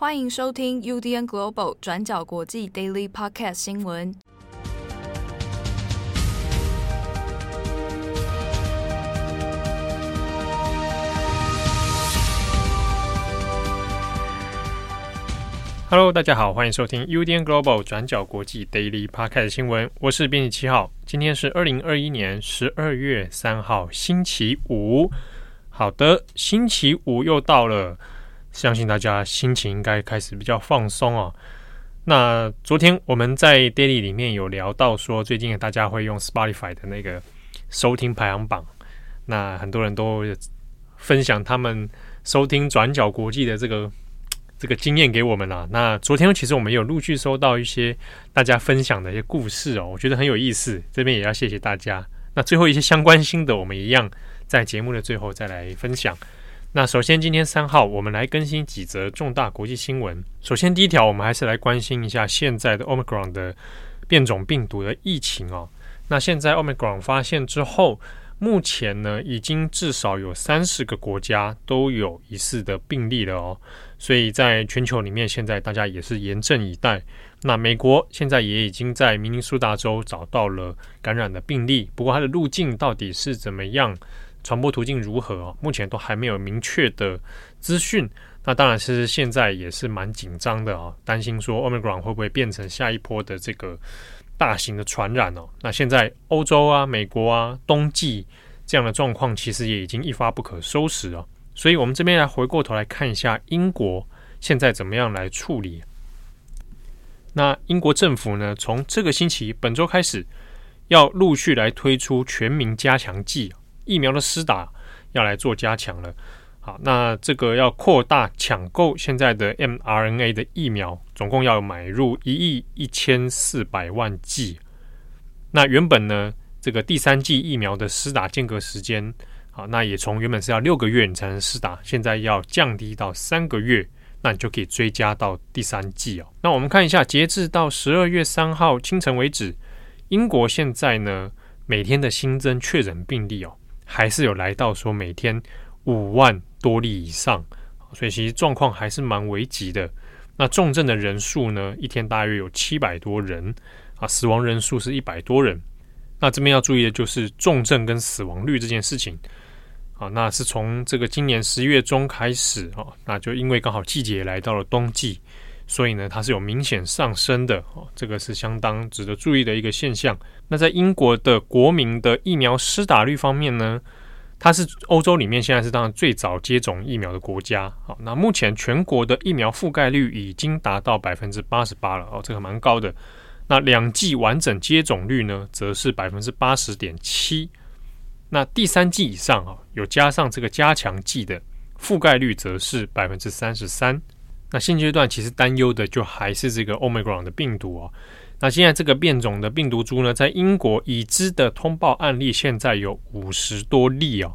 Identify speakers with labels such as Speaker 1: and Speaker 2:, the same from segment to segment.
Speaker 1: 欢迎收听 UDN Global 转角国际 Daily Podcast 新闻。
Speaker 2: Hello，大家好，欢迎收听 UDN Global 转角国际 Daily Podcast 新闻。我是编辑七号，今天是二零二一年十二月三号，星期五。好的，星期五又到了。相信大家心情应该开始比较放松哦。那昨天我们在 Daily 里面有聊到说，最近大家会用 Spotify 的那个收听排行榜，那很多人都分享他们收听转角国际的这个这个经验给我们了。那昨天其实我们有陆续收到一些大家分享的一些故事哦，我觉得很有意思。这边也要谢谢大家。那最后一些相关心得，我们一样在节目的最后再来分享。那首先，今天三号，我们来更新几则重大国际新闻。首先，第一条，我们还是来关心一下现在的 Omicron 的变种病毒的疫情哦。那现在 Omicron 发现之后，目前呢，已经至少有三十个国家都有疑似的病例了哦。所以在全球里面，现在大家也是严阵以待。那美国现在也已经在明尼苏达州找到了感染的病例，不过它的路径到底是怎么样？传播途径如何哦？目前都还没有明确的资讯。那当然，其实现在也是蛮紧张的啊，担心说 Omicron 会不会变成下一波的这个大型的传染哦？那现在欧洲啊、美国啊，冬季这样的状况其实也已经一发不可收拾了。所以，我们这边来回过头来看一下英国现在怎么样来处理。那英国政府呢，从这个星期本周开始，要陆续来推出全民加强剂。疫苗的施打要来做加强了，好，那这个要扩大抢购现在的 mRNA 的疫苗，总共要买入一亿一千四百万剂。那原本呢，这个第三剂疫苗的施打间隔时间，好，那也从原本是要六个月你才能施打，现在要降低到三个月，那你就可以追加到第三剂哦。那我们看一下，截至到十二月三号清晨为止，英国现在呢每天的新增确诊病例哦。还是有来到说每天五万多例以上，所以其实状况还是蛮危急的。那重症的人数呢，一天大约有七百多人啊，死亡人数是一百多人。那这边要注意的就是重症跟死亡率这件事情啊，那是从这个今年十一月中开始啊，那就因为刚好季节来到了冬季。所以呢，它是有明显上升的哦，这个是相当值得注意的一个现象。那在英国的国民的疫苗施打率方面呢，它是欧洲里面现在是当然最早接种疫苗的国家。好，那目前全国的疫苗覆盖率已经达到百分之八十八了哦，这个蛮高的。那两剂完整接种率呢，则是百分之八十点七。那第三剂以上啊，有加上这个加强剂的覆盖率，则是百分之三十三。那现阶段其实担忧的就还是这个 Omicron 的病毒哦。那现在这个变种的病毒株呢，在英国已知的通报案例现在有五十多例哦。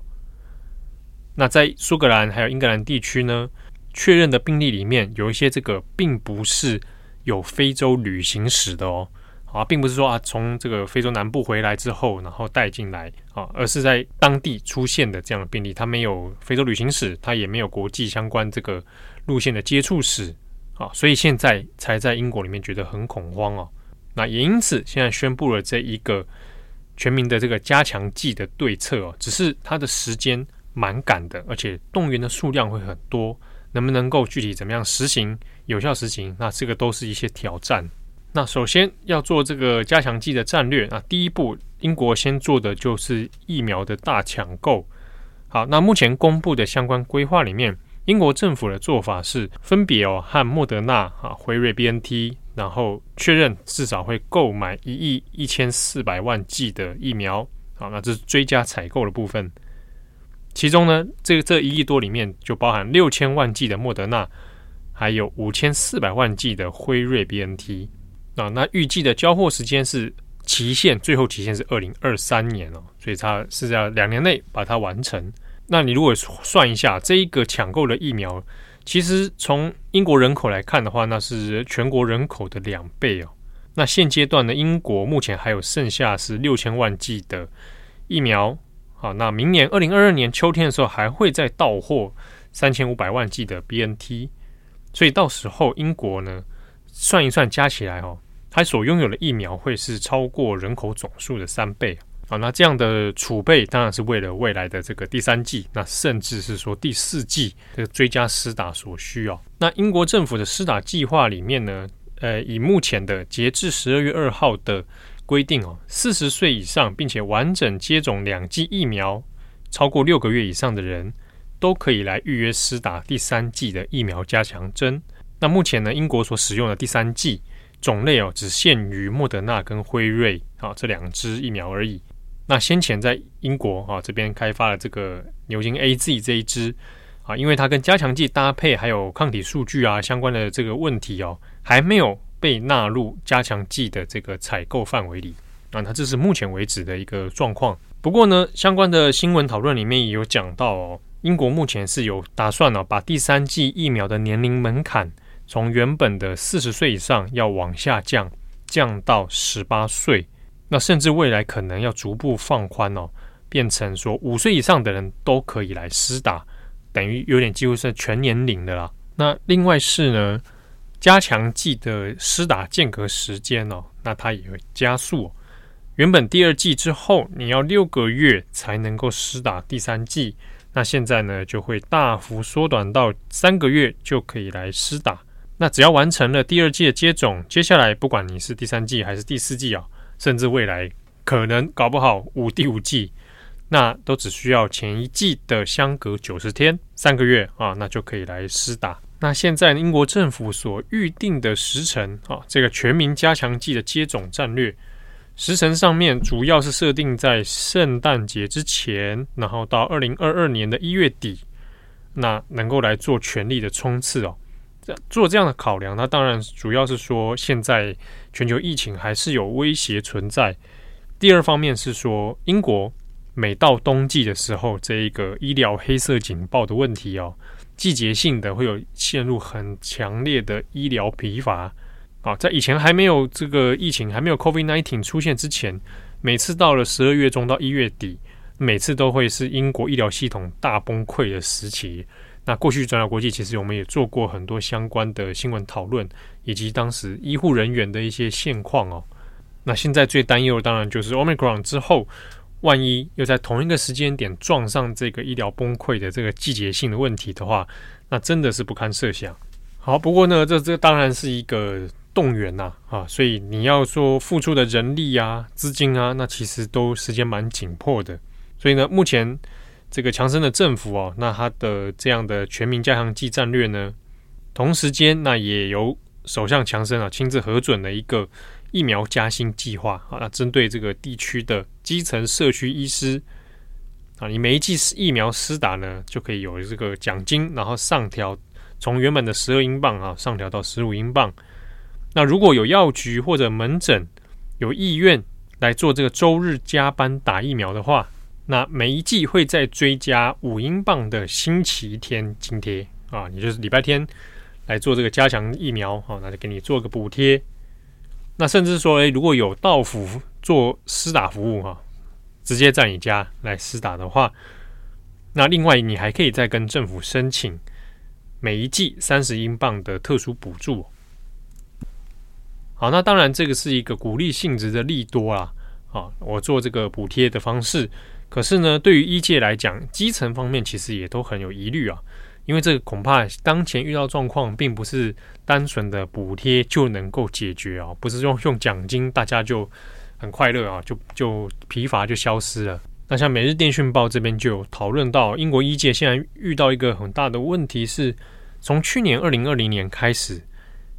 Speaker 2: 那在苏格兰还有英格兰地区呢，确认的病例里面有一些这个并不是有非洲旅行史的哦。啊，并不是说啊从这个非洲南部回来之后然后带进来啊，而是在当地出现的这样的病例，他没有非洲旅行史，他也没有国际相关这个。路线的接触史，啊，所以现在才在英国里面觉得很恐慌哦。那也因此现在宣布了这一个全民的这个加强剂的对策哦，只是它的时间蛮赶的，而且动员的数量会很多，能不能够具体怎么样实行有效实行，那这个都是一些挑战。那首先要做这个加强剂的战略，那第一步英国先做的就是疫苗的大抢购。好，那目前公布的相关规划里面。英国政府的做法是分别哦和莫德纳、啊辉瑞、BNT，然后确认至少会购买一亿一千四百万剂的疫苗，好，那这是追加采购的部分。其中呢，这个这一亿多里面就包含六千万剂的莫德纳，还有五千四百万剂的辉瑞 BNT。啊，那预计的交货时间是期限，最后期限是二零二三年哦，所以它是在两年内把它完成。那你如果算一下这一个抢购的疫苗，其实从英国人口来看的话，那是全国人口的两倍哦。那现阶段呢，英国目前还有剩下是六千万剂的疫苗。好，那明年二零二二年秋天的时候，还会再到货三千五百万剂的 BNT。所以到时候英国呢，算一算加起来哦，它所拥有的疫苗会是超过人口总数的三倍啊。那这样的储备当然是为了未来的这个第三季，那甚至是说第四季这个追加施打所需要。那英国政府的施打计划里面呢，呃，以目前的截至十二月二号的规定哦，四十岁以上并且完整接种两剂疫苗超过六个月以上的人，都可以来预约施打第三剂的疫苗加强针。那目前呢，英国所使用的第三剂种类哦，只限于莫德纳跟辉瑞啊这两支疫苗而已。那先前在英国啊这边开发了这个牛津 AZ 这一支啊，因为它跟加强剂搭配，还有抗体数据啊相关的这个问题哦，还没有被纳入加强剂的这个采购范围里啊。那这是目前为止的一个状况。不过呢，相关的新闻讨论里面也有讲到哦。英国目前是有打算呢，把第三剂疫苗的年龄门槛从原本的四十岁以上要往下降，降到十八岁。那甚至未来可能要逐步放宽哦，变成说五岁以上的人都可以来施打，等于有点几乎是全年龄的啦。那另外是呢，加强剂的施打间隔时间哦，那它也会加速。原本第二剂之后你要六个月才能够施打第三剂。那现在呢，就会大幅缩短到三个月就可以来施打。那只要完成了第二季的接种，接下来不管你是第三季还是第四季啊，甚至未来可能搞不好五第五季，那都只需要前一季的相隔九十天，三个月啊，那就可以来施打。那现在英国政府所预定的时程啊，这个全民加强剂的接种战略。时程上面主要是设定在圣诞节之前，然后到二零二二年的一月底，那能够来做全力的冲刺哦。做这样的考量，那当然主要是说现在全球疫情还是有威胁存在。第二方面是说，英国每到冬季的时候，这一个医疗黑色警报的问题哦，季节性的会有陷入很强烈的医疗疲乏。啊，在以前还没有这个疫情，还没有 COVID-19 出现之前，每次到了十二月中到一月底，每次都会是英国医疗系统大崩溃的时期。那过去转角国际其实我们也做过很多相关的新闻讨论，以及当时医护人员的一些现况哦。那现在最担忧的当然就是 Omicron 之后，万一又在同一个时间点撞上这个医疗崩溃的这个季节性的问题的话，那真的是不堪设想。好，不过呢，这这当然是一个。动员呐，啊，所以你要说付出的人力啊、资金啊，那其实都时间蛮紧迫的。所以呢，目前这个强生的政府哦，那他的这样的全民加强剂战略呢，同时间那也由首相强生啊亲自核准了一个疫苗加薪计划啊，那针对这个地区的基层社区医师啊，你每一剂疫苗施打呢，就可以有这个奖金，然后上调从原本的十二英镑啊，上调到十五英镑。那如果有药局或者门诊有意愿来做这个周日加班打疫苗的话，那每一季会再追加五英镑的星期天津贴啊，也就是礼拜天来做这个加强疫苗，好，那就给你做个补贴。那甚至说，诶，如果有到府做施打服务哈，直接在你家来施打的话，那另外你还可以再跟政府申请每一季三十英镑的特殊补助。好，那当然这个是一个鼓励性质的利多啦。啊，我做这个补贴的方式，可是呢，对于医界来讲，基层方面其实也都很有疑虑啊。因为这个恐怕当前遇到状况，并不是单纯的补贴就能够解决啊，不是用用奖金大家就很快乐啊，就就疲乏就消失了。那像《每日电讯报》这边就讨论到，英国医界现在遇到一个很大的问题是，从去年二零二零年开始。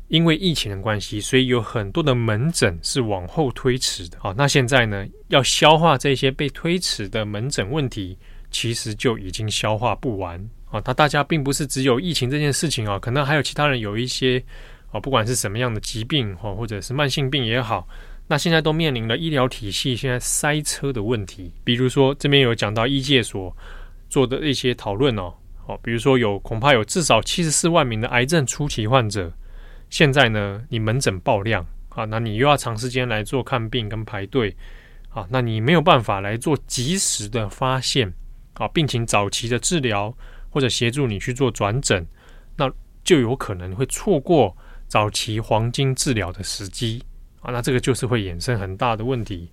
Speaker 2: 因为疫情的关系，所以有很多的门诊是往后推迟的。啊，那现在呢，要消化这些被推迟的门诊问题，其实就已经消化不完。啊，那大家并不是只有疫情这件事情啊，可能还有其他人有一些啊，不管是什么样的疾病或或者是慢性病也好，那现在都面临了医疗体系现在塞车的问题。比如说这边有讲到医界所做的一些讨论哦，好，比如说有恐怕有至少七十四万名的癌症初期患者。现在呢，你门诊爆量啊，那你又要长时间来做看病跟排队啊，那你没有办法来做及时的发现啊，病情早期的治疗或者协助你去做转诊，那就有可能会错过早期黄金治疗的时机啊，那这个就是会衍生很大的问题。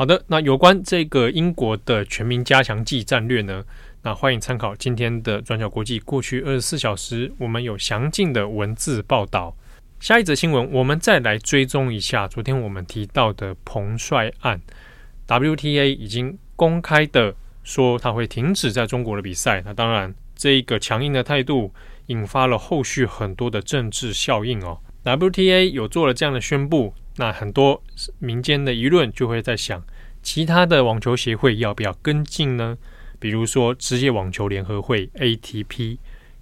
Speaker 2: 好的，那有关这个英国的全民加强剂战略呢，那欢迎参考今天的转角国际过去二十四小时，我们有详尽的文字报道。下一则新闻，我们再来追踪一下昨天我们提到的彭帅案，WTA 已经公开的说他会停止在中国的比赛。那当然，这一个强硬的态度引发了后续很多的政治效应哦。WTA 有做了这样的宣布，那很多民间的舆论就会在想，其他的网球协会要不要跟进呢？比如说职业网球联合会 ATP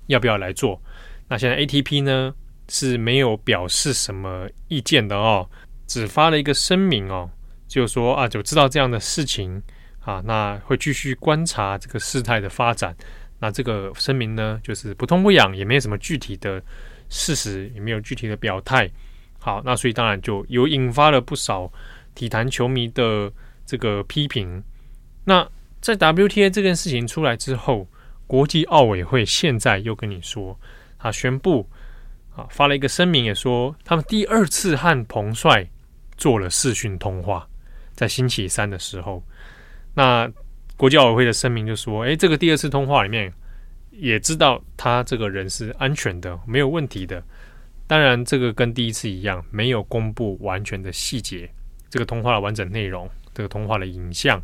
Speaker 2: 要不要来做？那现在 ATP 呢？是没有表示什么意见的哦，只发了一个声明哦，就说啊，就知道这样的事情啊，那会继续观察这个事态的发展。那这个声明呢，就是不痛不痒，也没有什么具体的事实，也没有具体的表态。好，那所以当然就有引发了不少体坛球迷的这个批评。那在 WTA 这件事情出来之后，国际奥委会现在又跟你说，他宣布。啊，发了一个声明，也说他们第二次和彭帅做了视讯通话，在星期三的时候。那国际奥委会的声明就说：“诶，这个第二次通话里面也知道他这个人是安全的，没有问题的。当然，这个跟第一次一样，没有公布完全的细节，这个通话的完整内容，这个通话的影像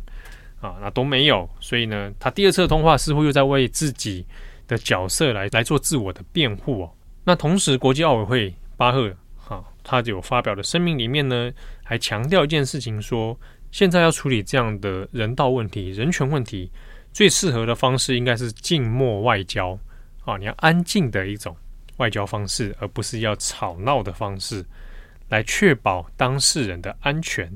Speaker 2: 啊，那都没有。所以呢，他第二次通话似乎又在为自己的角色来来做自我的辩护哦。”那同时，国际奥委会巴赫哈，他有发表的声明里面呢，还强调一件事情，说现在要处理这样的人道问题、人权问题，最适合的方式应该是静默外交啊，你要安静的一种外交方式，而不是要吵闹的方式，来确保当事人的安全。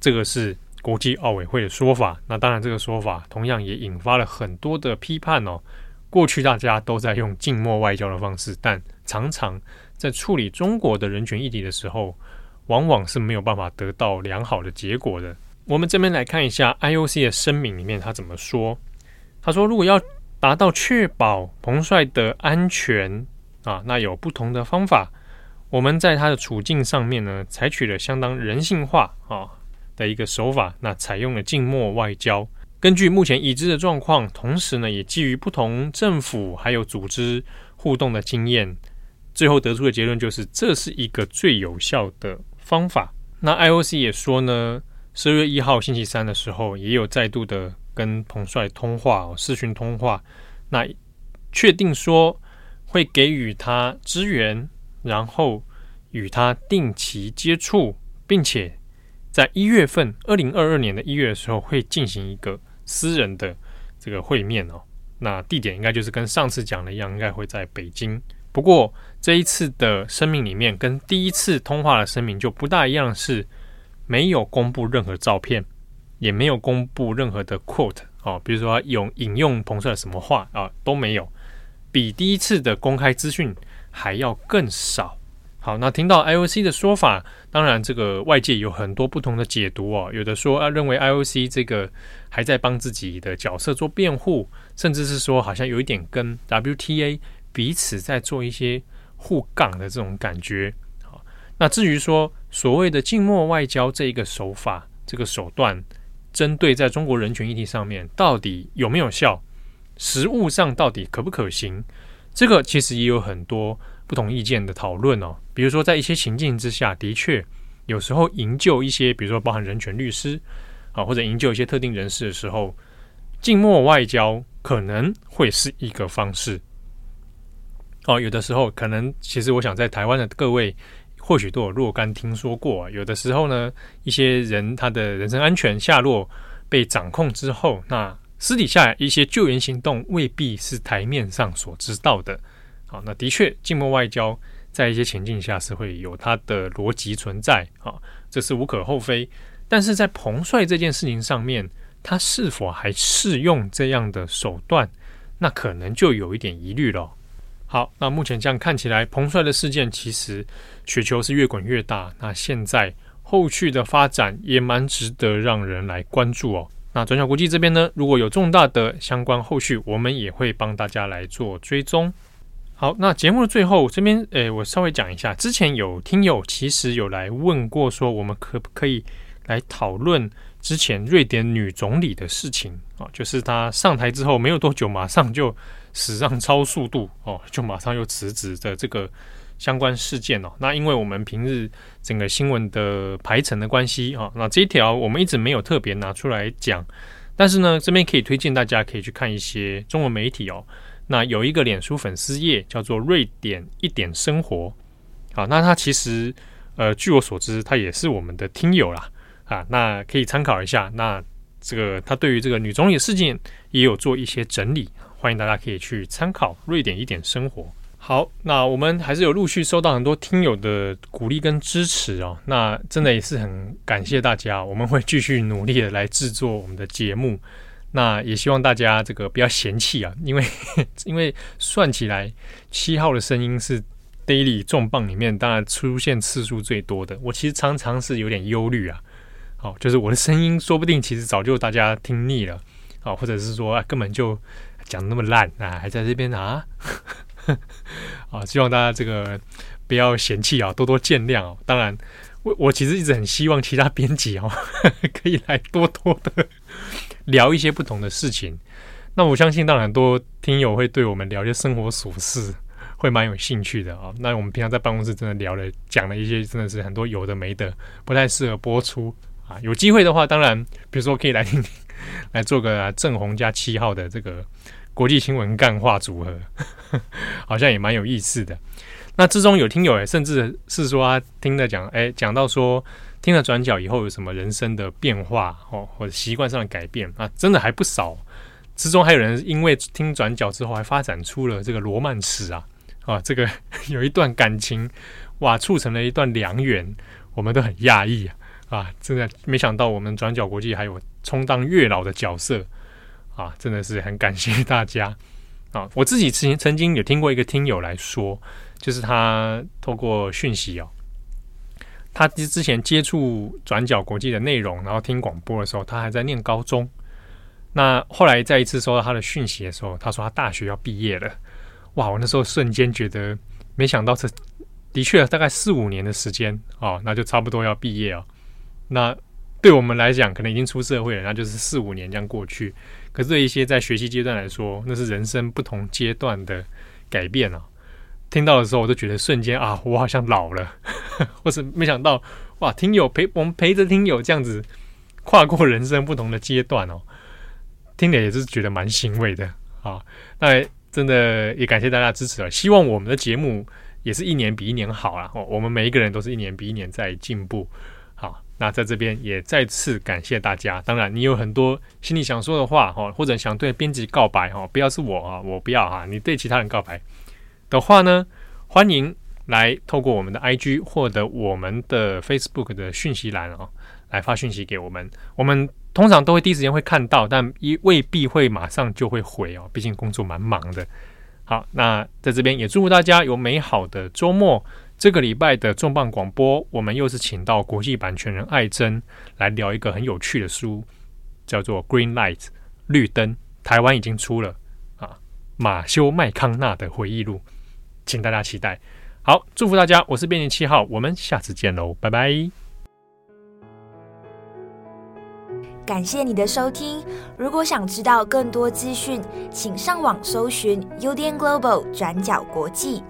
Speaker 2: 这个是国际奥委会的说法。那当然，这个说法同样也引发了很多的批判哦。过去大家都在用静默外交的方式，但常常在处理中国的人权议题的时候，往往是没有办法得到良好的结果的。我们这边来看一下 IOC 的声明里面他怎么说。他说，如果要达到确保彭帅的安全啊，那有不同的方法。我们在他的处境上面呢，采取了相当人性化啊的一个手法，那采用了静默外交。根据目前已知的状况，同时呢，也基于不同政府还有组织互动的经验，最后得出的结论就是这是一个最有效的方法。那 IOC 也说呢，十二月一号星期三的时候，也有再度的跟彭帅通话，视讯通话，那确定说会给予他支援，然后与他定期接触，并且在一月份，二零二二年的一月的时候，会进行一个。私人的这个会面哦，那地点应该就是跟上次讲的一样，应该会在北京。不过这一次的声明里面，跟第一次通话的声明就不大一样，是没有公布任何照片，也没有公布任何的 quote 哦，比如说用引用彭帅什么话啊都没有，比第一次的公开资讯还要更少。好，那听到 IOC 的说法，当然这个外界有很多不同的解读哦。有的说啊，认为 IOC 这个还在帮自己的角色做辩护，甚至是说好像有一点跟 WTA 彼此在做一些互杠的这种感觉。好，那至于说所谓的静默外交这一个手法、这个手段，针对在中国人权议题上面到底有没有效，实务上到底可不可行，这个其实也有很多。不同意见的讨论哦，比如说在一些情境之下，的确有时候营救一些，比如说包含人权律师啊，或者营救一些特定人士的时候，静默外交可能会是一个方式。哦，有的时候可能，其实我想在台湾的各位或许都有若干听说过，有的时候呢，一些人他的人身安全下落被掌控之后，那私底下一些救援行动未必是台面上所知道的。好，那的确，静默外交在一些情境下是会有它的逻辑存在，啊，这是无可厚非。但是在彭帅这件事情上面，他是否还适用这样的手段，那可能就有一点疑虑了。好，那目前这样看起来，彭帅的事件其实雪球是越滚越大。那现在后续的发展也蛮值得让人来关注哦。那转角国际这边呢，如果有重大的相关后续，我们也会帮大家来做追踪。好，那节目的最后这边，诶，我稍微讲一下，之前有听友其实有来问过，说我们可不可以来讨论之前瑞典女总理的事情啊？就是她上台之后没有多久，马上就史上超速度哦，就马上又辞职的这个相关事件哦。那因为我们平日整个新闻的排程的关系啊，那这一条我们一直没有特别拿出来讲，但是呢，这边可以推荐大家可以去看一些中文媒体哦。那有一个脸书粉丝页叫做“瑞典一点生活”，好，那它其实呃，据我所知，它也是我们的听友啦，啊，那可以参考一下。那这个他对于这个女总理事件也有做一些整理，欢迎大家可以去参考“瑞典一点生活”。好，那我们还是有陆续收到很多听友的鼓励跟支持哦，那真的也是很感谢大家，我们会继续努力的来制作我们的节目。那也希望大家这个不要嫌弃啊，因为 因为算起来七号的声音是 Daily 重磅里面当然出现次数最多的。我其实常常是有点忧虑啊，好，就是我的声音说不定其实早就大家听腻了，好，或者是说啊根本就讲那么烂啊，还在这边啊，啊，希望大家这个不要嫌弃啊，多多见谅哦。当然，我我其实一直很希望其他编辑哦 可以来多多的。聊一些不同的事情，那我相信，当然很多听友会对我们聊一些生活琐事，会蛮有兴趣的啊。那我们平常在办公室真的聊了，讲了一些真的是很多有的没的，不太适合播出啊。有机会的话，当然，比如说可以来听听，来做个正红加七号的这个国际新闻干话组合，好像也蛮有意思的。那之中有听友甚至是说他听着讲，哎，讲到说。听了转角以后有什么人生的变化哦，或者习惯上的改变啊？真的还不少。之中还有人因为听转角之后，还发展出了这个罗曼史啊啊！这个 有一段感情哇，促成了一段良缘，我们都很讶异啊啊！真的没想到我们转角国际还有充当月老的角色啊！真的是很感谢大家啊！我自己曾曾经有听过一个听友来说，就是他透过讯息哦。他之之前接触转角国际的内容，然后听广播的时候，他还在念高中。那后来再一次收到他的讯息的时候，他说他大学要毕业了。哇！我那时候瞬间觉得，没想到这的确大概四五年的时间哦，那就差不多要毕业哦。那对我们来讲，可能已经出社会了，那就是四五年这样过去。可是对一些在学习阶段来说，那是人生不同阶段的改变啊。听到的时候，我都觉得瞬间啊，我好像老了，或是没想到哇，听友陪我们陪着听友这样子跨过人生不同的阶段哦，听了也是觉得蛮欣慰的啊。那真的也感谢大家支持了，希望我们的节目也是一年比一年好啊。哦，我们每一个人都是一年比一年在进步。那在这边也再次感谢大家。当然，你有很多心里想说的话哈，或者想对编辑告白哈，不要是我啊，我不要哈，你对其他人告白。的话呢，欢迎来透过我们的 IG 或者我们的 Facebook 的讯息栏哦，来发讯息给我们。我们通常都会第一时间会看到，但一未必会马上就会回哦，毕竟工作蛮忙的。好，那在这边也祝福大家有美好的周末。这个礼拜的重磅广播，我们又是请到国际版权人艾珍来聊一个很有趣的书，叫做《Green Light》绿灯，台湾已经出了啊，马修麦康纳的回忆录。请大家期待。好，祝福大家！我是编辑七号，我们下次见喽，拜拜。
Speaker 3: 感谢你的收听。如果想知道更多资讯，请上网搜寻 UDN Global 转角国际。